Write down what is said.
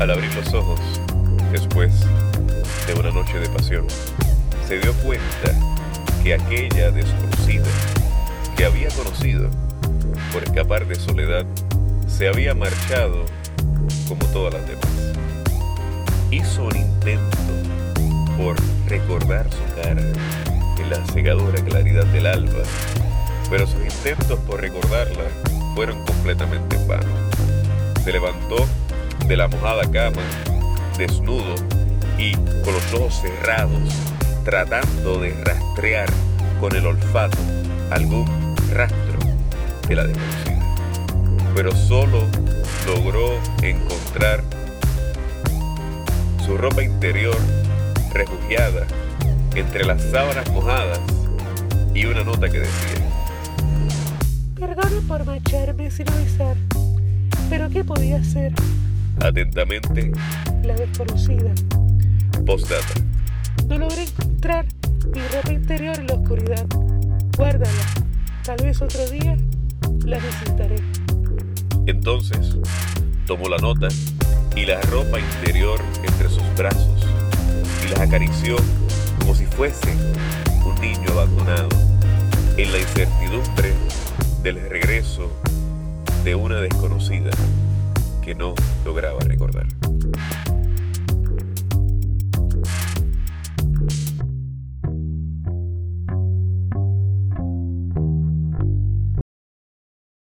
Al abrir los ojos, después de una noche de pasión, se dio cuenta que aquella desconocida que había conocido por escapar de soledad se había marchado como todas las demás. Hizo un intento por recordar su cara en la cegadora claridad del alba, pero sus intentos por recordarla fueron completamente en vano. Se levantó de la mojada cama, desnudo y con los ojos cerrados, tratando de rastrear con el olfato algún rastro de la desconocida. Pero solo logró encontrar su ropa interior refugiada entre las sábanas mojadas y una nota que decía, Perdona por marcharme sin avisar, pero ¿qué podía hacer? Atentamente, La desconocida. postdata. No logré encontrar mi ropa interior en la oscuridad. Guárdala. Tal vez otro día la necesitaré. Entonces tomó la nota y la ropa interior entre sus brazos y las acarició como si fuese un niño abandonado en la incertidumbre del regreso de una desconocida que no lograba recordar.